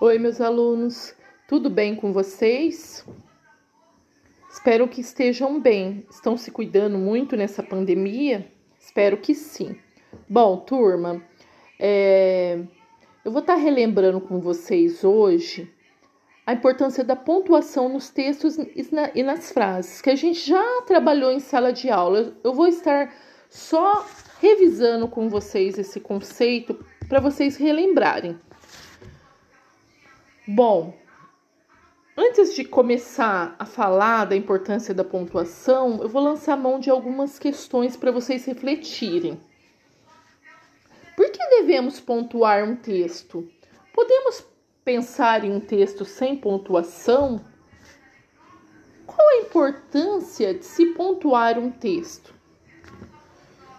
Oi, meus alunos, tudo bem com vocês? Espero que estejam bem. Estão se cuidando muito nessa pandemia? Espero que sim. Bom, turma, é... eu vou estar relembrando com vocês hoje a importância da pontuação nos textos e nas frases, que a gente já trabalhou em sala de aula. Eu vou estar só revisando com vocês esse conceito para vocês relembrarem. Bom, antes de começar a falar da importância da pontuação, eu vou lançar mão de algumas questões para vocês refletirem. Por que devemos pontuar um texto? Podemos pensar em um texto sem pontuação? Qual a importância de se pontuar um texto?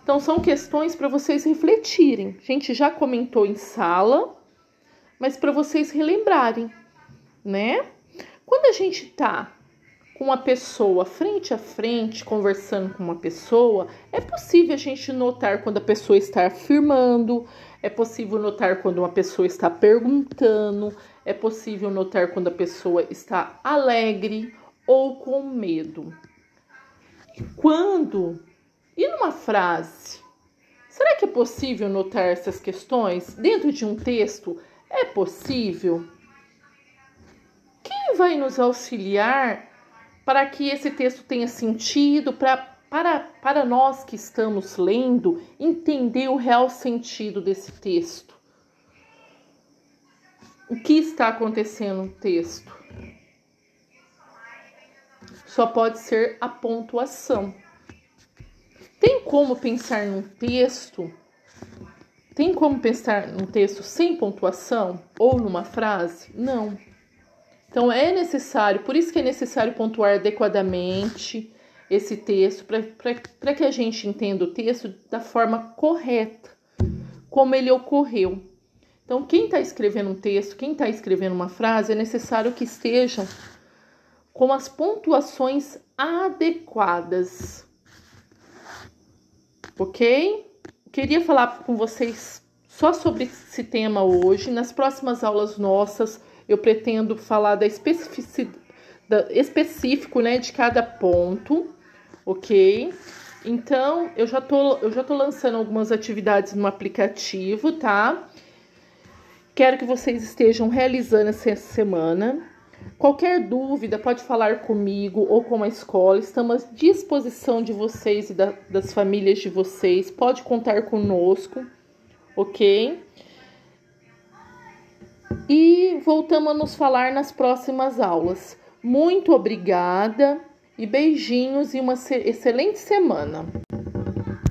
Então, são questões para vocês refletirem. A gente já comentou em sala mas para vocês relembrarem, né? Quando a gente tá com uma pessoa frente a frente, conversando com uma pessoa, é possível a gente notar quando a pessoa está afirmando, é possível notar quando uma pessoa está perguntando, é possível notar quando a pessoa está alegre ou com medo. Quando e numa frase, será que é possível notar essas questões dentro de um texto? É possível? Quem vai nos auxiliar para que esse texto tenha sentido, para, para, para nós que estamos lendo, entender o real sentido desse texto? O que está acontecendo no texto? Só pode ser a pontuação. Tem como pensar num texto tem como pensar num texto sem pontuação ou numa frase? Não. Então é necessário, por isso que é necessário pontuar adequadamente esse texto, para que a gente entenda o texto da forma correta, como ele ocorreu. Então, quem está escrevendo um texto, quem está escrevendo uma frase, é necessário que estejam com as pontuações adequadas. Ok? Queria falar com vocês só sobre esse tema hoje. Nas próximas aulas nossas, eu pretendo falar da especificidade da, específico, né, de cada ponto, ok? Então, eu já tô, eu já tô lançando algumas atividades no aplicativo, tá? Quero que vocês estejam realizando essa semana. Qualquer dúvida, pode falar comigo ou com a escola. Estamos à disposição de vocês e da, das famílias de vocês. Pode contar conosco, ok? E voltamos a nos falar nas próximas aulas. Muito obrigada e beijinhos e uma excelente semana.